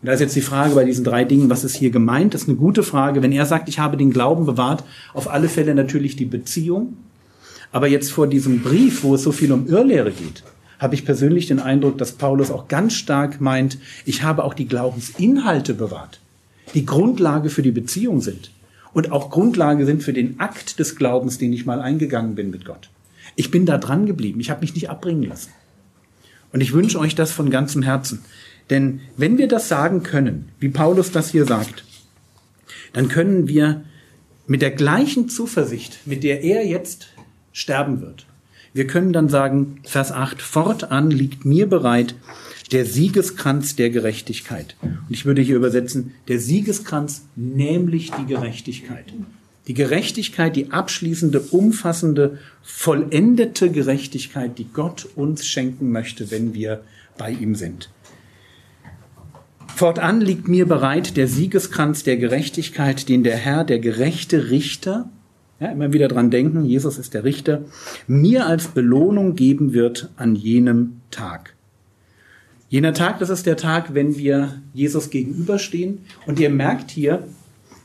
Und da ist jetzt die Frage bei diesen drei Dingen, was ist hier gemeint? Das ist eine gute Frage. Wenn er sagt, ich habe den Glauben bewahrt, auf alle Fälle natürlich die Beziehung. Aber jetzt vor diesem Brief, wo es so viel um Irrlehre geht, habe ich persönlich den Eindruck, dass Paulus auch ganz stark meint, ich habe auch die Glaubensinhalte bewahrt, die Grundlage für die Beziehung sind und auch Grundlage sind für den Akt des Glaubens, den ich mal eingegangen bin mit Gott. Ich bin da dran geblieben, ich habe mich nicht abbringen lassen. Und ich wünsche euch das von ganzem Herzen. Denn wenn wir das sagen können, wie Paulus das hier sagt, dann können wir mit der gleichen Zuversicht, mit der er jetzt sterben wird, wir können dann sagen, Vers 8, fortan liegt mir bereit der Siegeskranz der Gerechtigkeit. Und ich würde hier übersetzen, der Siegeskranz, nämlich die Gerechtigkeit. Die Gerechtigkeit, die abschließende, umfassende, vollendete Gerechtigkeit, die Gott uns schenken möchte, wenn wir bei ihm sind. Fortan liegt mir bereit der Siegeskranz der Gerechtigkeit, den der Herr, der gerechte Richter, ja, immer wieder dran denken, Jesus ist der Richter, mir als Belohnung geben wird an jenem Tag. Jener Tag, das ist der Tag, wenn wir Jesus gegenüberstehen. Und ihr merkt hier,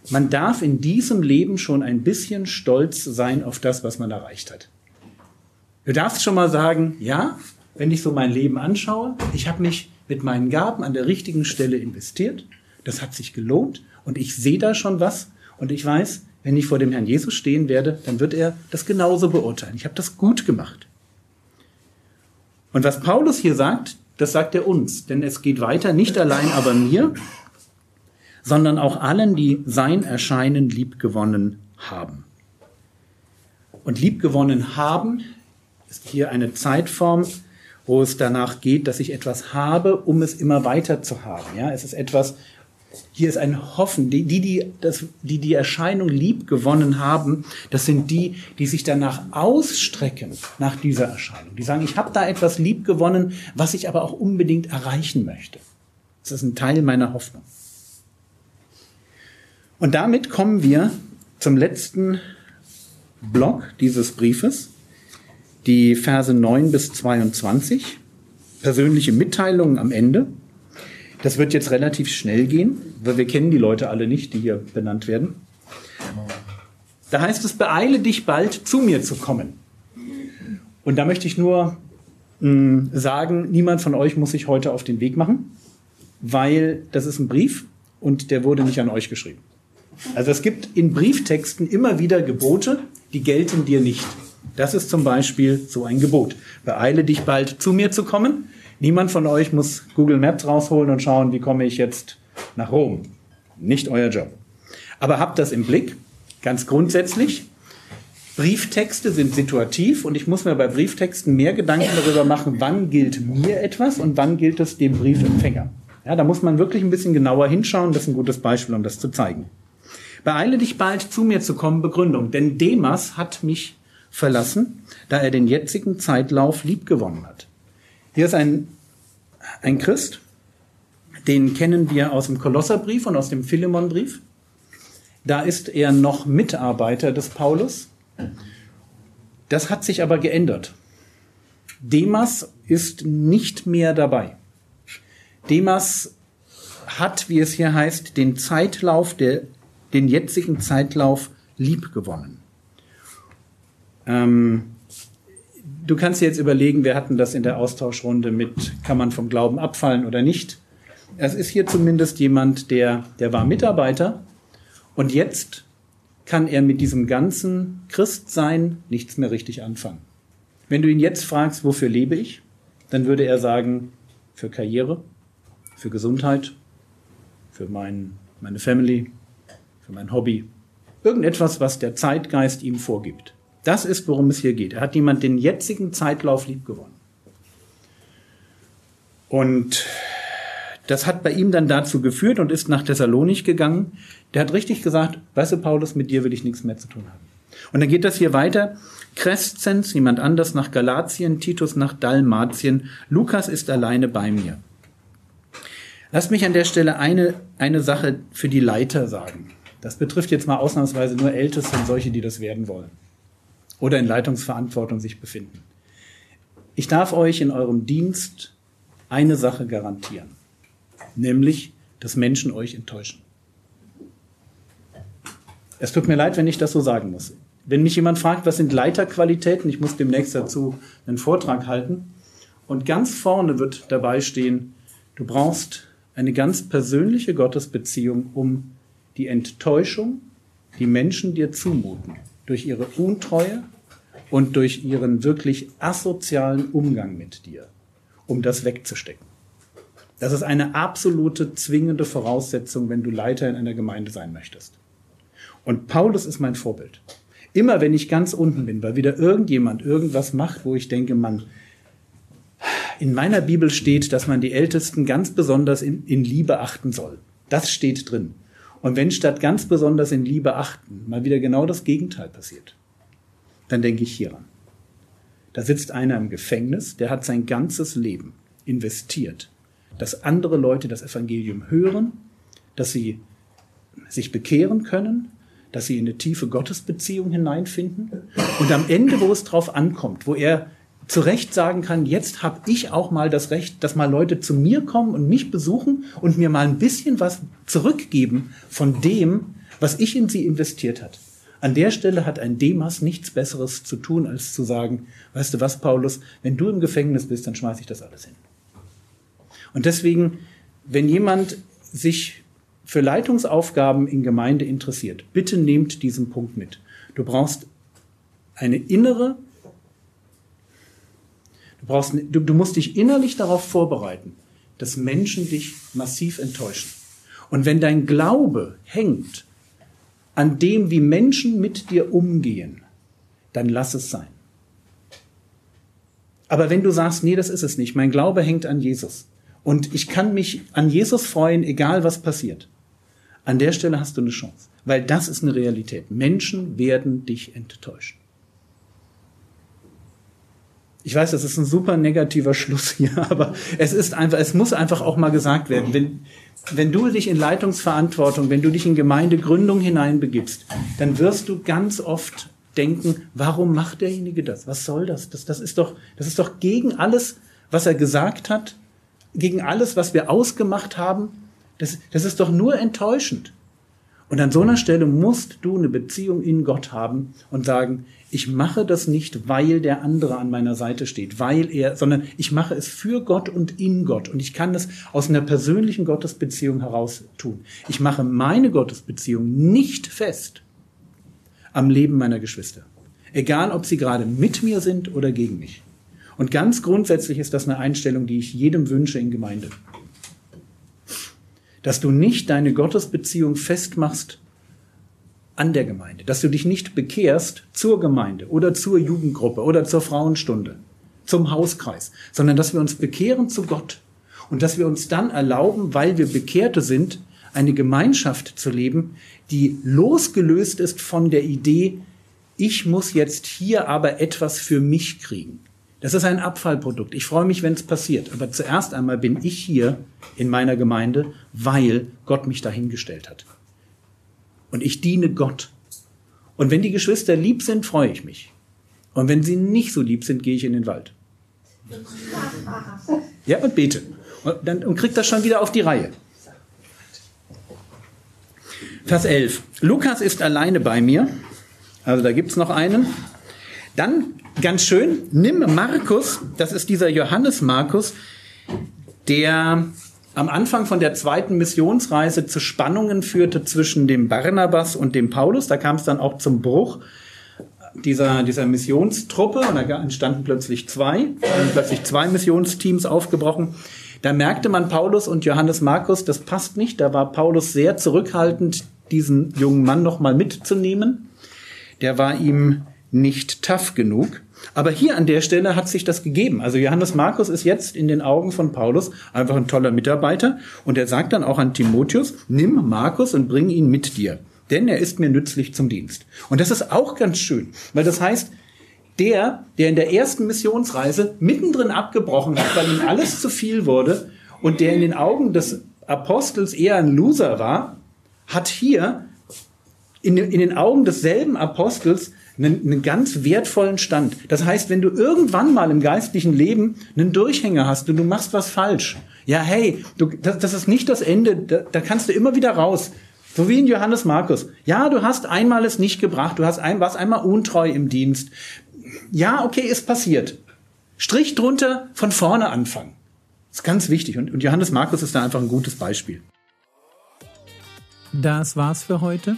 man darf in diesem Leben schon ein bisschen stolz sein auf das, was man erreicht hat. Du darfst schon mal sagen, ja, wenn ich so mein Leben anschaue, ich habe mich mit meinen Gaben an der richtigen Stelle investiert. Das hat sich gelohnt und ich sehe da schon was und ich weiß, wenn ich vor dem Herrn Jesus stehen werde, dann wird er das genauso beurteilen. Ich habe das gut gemacht. Und was Paulus hier sagt, das sagt er uns, denn es geht weiter, nicht allein aber mir, sondern auch allen, die sein Erscheinen liebgewonnen haben. Und liebgewonnen haben ist hier eine Zeitform, wo es danach geht, dass ich etwas habe, um es immer weiter zu haben. Ja, es ist etwas, hier ist ein Hoffen. Die, die, die, das, die die Erscheinung lieb gewonnen haben, das sind die, die sich danach ausstrecken nach dieser Erscheinung. Die sagen, ich habe da etwas lieb gewonnen, was ich aber auch unbedingt erreichen möchte. Das ist ein Teil meiner Hoffnung. Und damit kommen wir zum letzten Block dieses Briefes die Verse 9 bis 22, persönliche Mitteilungen am Ende. Das wird jetzt relativ schnell gehen, weil wir kennen die Leute alle nicht, die hier benannt werden. Da heißt es, beeile dich bald zu mir zu kommen. Und da möchte ich nur mh, hm, sagen, niemand von euch muss sich heute auf den Weg machen, weil das ist ein Brief und der wurde nicht an euch geschrieben. Also es gibt in Brieftexten immer wieder Gebote, die gelten dir nicht. Das ist zum Beispiel so ein Gebot. Beeile dich bald zu mir zu kommen. Niemand von euch muss Google Maps rausholen und schauen, wie komme ich jetzt nach Rom. Nicht euer Job. Aber habt das im Blick, ganz grundsätzlich. Brieftexte sind situativ und ich muss mir bei Brieftexten mehr Gedanken darüber machen, wann gilt mir etwas und wann gilt es dem Briefempfänger. Ja, da muss man wirklich ein bisschen genauer hinschauen. Das ist ein gutes Beispiel, um das zu zeigen. Beeile dich bald zu mir zu kommen, Begründung. Denn Demas hat mich verlassen, da er den jetzigen Zeitlauf liebgewonnen hat. Hier ist ein, ein Christ, den kennen wir aus dem Kolosserbrief und aus dem Philemonbrief. Da ist er noch Mitarbeiter des Paulus. Das hat sich aber geändert. Demas ist nicht mehr dabei. Demas hat, wie es hier heißt, den Zeitlauf, der, den jetzigen Zeitlauf liebgewonnen. Ähm, du kannst dir jetzt überlegen, wir hatten das in der Austauschrunde mit, kann man vom Glauben abfallen oder nicht. Es ist hier zumindest jemand, der, der war Mitarbeiter und jetzt kann er mit diesem ganzen Christsein nichts mehr richtig anfangen. Wenn du ihn jetzt fragst, wofür lebe ich, dann würde er sagen, für Karriere, für Gesundheit, für mein, meine Family, für mein Hobby. Irgendetwas, was der Zeitgeist ihm vorgibt. Das ist, worum es hier geht. Er hat jemand den jetzigen Zeitlauf liebgewonnen. Und das hat bei ihm dann dazu geführt und ist nach Thessalonich gegangen. Der hat richtig gesagt, weißt du, Paulus, mit dir will ich nichts mehr zu tun haben. Und dann geht das hier weiter. Crescens, jemand anders nach Galatien, Titus nach Dalmatien, Lukas ist alleine bei mir. Lass mich an der Stelle eine, eine Sache für die Leiter sagen. Das betrifft jetzt mal ausnahmsweise nur Älteste und solche, die das werden wollen oder in Leitungsverantwortung sich befinden. Ich darf euch in eurem Dienst eine Sache garantieren, nämlich, dass Menschen euch enttäuschen. Es tut mir leid, wenn ich das so sagen muss. Wenn mich jemand fragt, was sind Leiterqualitäten, ich muss demnächst dazu einen Vortrag halten. Und ganz vorne wird dabei stehen, du brauchst eine ganz persönliche Gottesbeziehung, um die Enttäuschung, die Menschen dir zumuten, durch ihre Untreue und durch ihren wirklich asozialen Umgang mit dir, um das wegzustecken. Das ist eine absolute zwingende Voraussetzung, wenn du Leiter in einer Gemeinde sein möchtest. Und Paulus ist mein Vorbild. Immer wenn ich ganz unten bin, weil wieder irgendjemand irgendwas macht, wo ich denke, man, in meiner Bibel steht, dass man die Ältesten ganz besonders in, in Liebe achten soll. Das steht drin. Und wenn statt ganz besonders in Liebe achten mal wieder genau das Gegenteil passiert, dann denke ich hieran. Da sitzt einer im Gefängnis, der hat sein ganzes Leben investiert, dass andere Leute das Evangelium hören, dass sie sich bekehren können, dass sie in eine tiefe Gottesbeziehung hineinfinden. Und am Ende, wo es drauf ankommt, wo er zu Recht sagen kann, jetzt habe ich auch mal das Recht, dass mal Leute zu mir kommen und mich besuchen und mir mal ein bisschen was zurückgeben von dem, was ich in sie investiert hat. An der Stelle hat ein Demas nichts Besseres zu tun, als zu sagen, weißt du was, Paulus, wenn du im Gefängnis bist, dann schmeiße ich das alles hin. Und deswegen, wenn jemand sich für Leitungsaufgaben in Gemeinde interessiert, bitte nehmt diesen Punkt mit. Du brauchst eine innere, du, brauchst, du, du musst dich innerlich darauf vorbereiten, dass Menschen dich massiv enttäuschen. Und wenn dein Glaube hängt an dem, wie Menschen mit dir umgehen, dann lass es sein. Aber wenn du sagst, nee, das ist es nicht, mein Glaube hängt an Jesus und ich kann mich an Jesus freuen, egal was passiert, an der Stelle hast du eine Chance, weil das ist eine Realität. Menschen werden dich enttäuschen. Ich weiß, das ist ein super negativer Schluss hier, aber es ist einfach, es muss einfach auch mal gesagt werden. Wenn, wenn du dich in Leitungsverantwortung, wenn du dich in Gemeindegründung hineinbegibst, dann wirst du ganz oft denken, warum macht derjenige das? Was soll das? Das, das ist doch, das ist doch gegen alles, was er gesagt hat, gegen alles, was wir ausgemacht haben. Das, das ist doch nur enttäuschend. Und an so einer Stelle musst du eine Beziehung in Gott haben und sagen, ich mache das nicht, weil der andere an meiner Seite steht, weil er, sondern ich mache es für Gott und in Gott. Und ich kann es aus einer persönlichen Gottesbeziehung heraus tun. Ich mache meine Gottesbeziehung nicht fest am Leben meiner Geschwister. Egal, ob sie gerade mit mir sind oder gegen mich. Und ganz grundsätzlich ist das eine Einstellung, die ich jedem wünsche in Gemeinde. Dass du nicht deine Gottesbeziehung festmachst an der Gemeinde, dass du dich nicht bekehrst zur Gemeinde oder zur Jugendgruppe oder zur Frauenstunde, zum Hauskreis, sondern dass wir uns bekehren zu Gott und dass wir uns dann erlauben, weil wir Bekehrte sind, eine Gemeinschaft zu leben, die losgelöst ist von der Idee, ich muss jetzt hier aber etwas für mich kriegen. Das ist ein Abfallprodukt. Ich freue mich, wenn es passiert. Aber zuerst einmal bin ich hier in meiner Gemeinde, weil Gott mich dahingestellt hat und ich diene Gott. Und wenn die Geschwister lieb sind, freue ich mich. Und wenn sie nicht so lieb sind, gehe ich in den Wald. Ja, und bete. Und, dann, und kriegt das schon wieder auf die Reihe. Vers 11. Lukas ist alleine bei mir. Also da gibt es noch einen. Dann, ganz schön, nimm Markus, das ist dieser Johannes Markus, der am Anfang von der zweiten Missionsreise zu Spannungen führte zwischen dem Barnabas und dem Paulus. Da kam es dann auch zum Bruch dieser, dieser Missionstruppe und da entstanden plötzlich zwei, plötzlich zwei Missionsteams aufgebrochen. Da merkte man Paulus und Johannes Markus, das passt nicht. Da war Paulus sehr zurückhaltend, diesen jungen Mann nochmal mitzunehmen. Der war ihm nicht tough genug. Aber hier an der Stelle hat sich das gegeben. Also Johannes Markus ist jetzt in den Augen von Paulus einfach ein toller Mitarbeiter und er sagt dann auch an Timotheus, nimm Markus und bring ihn mit dir, denn er ist mir nützlich zum Dienst. Und das ist auch ganz schön, weil das heißt, der, der in der ersten Missionsreise mittendrin abgebrochen hat, weil ihm alles zu viel wurde und der in den Augen des Apostels eher ein Loser war, hat hier in, in den Augen desselben Apostels einen, einen ganz wertvollen Stand. Das heißt, wenn du irgendwann mal im geistlichen Leben einen Durchhänger hast und du machst was falsch, ja, hey, du, das, das ist nicht das Ende, da, da kannst du immer wieder raus. So wie in Johannes Markus. Ja, du hast einmal es nicht gebracht, du hast ein, warst einmal untreu im Dienst. Ja, okay, ist passiert. Strich drunter, von vorne anfangen. Ist ganz wichtig. Und, und Johannes Markus ist da einfach ein gutes Beispiel. Das war's für heute.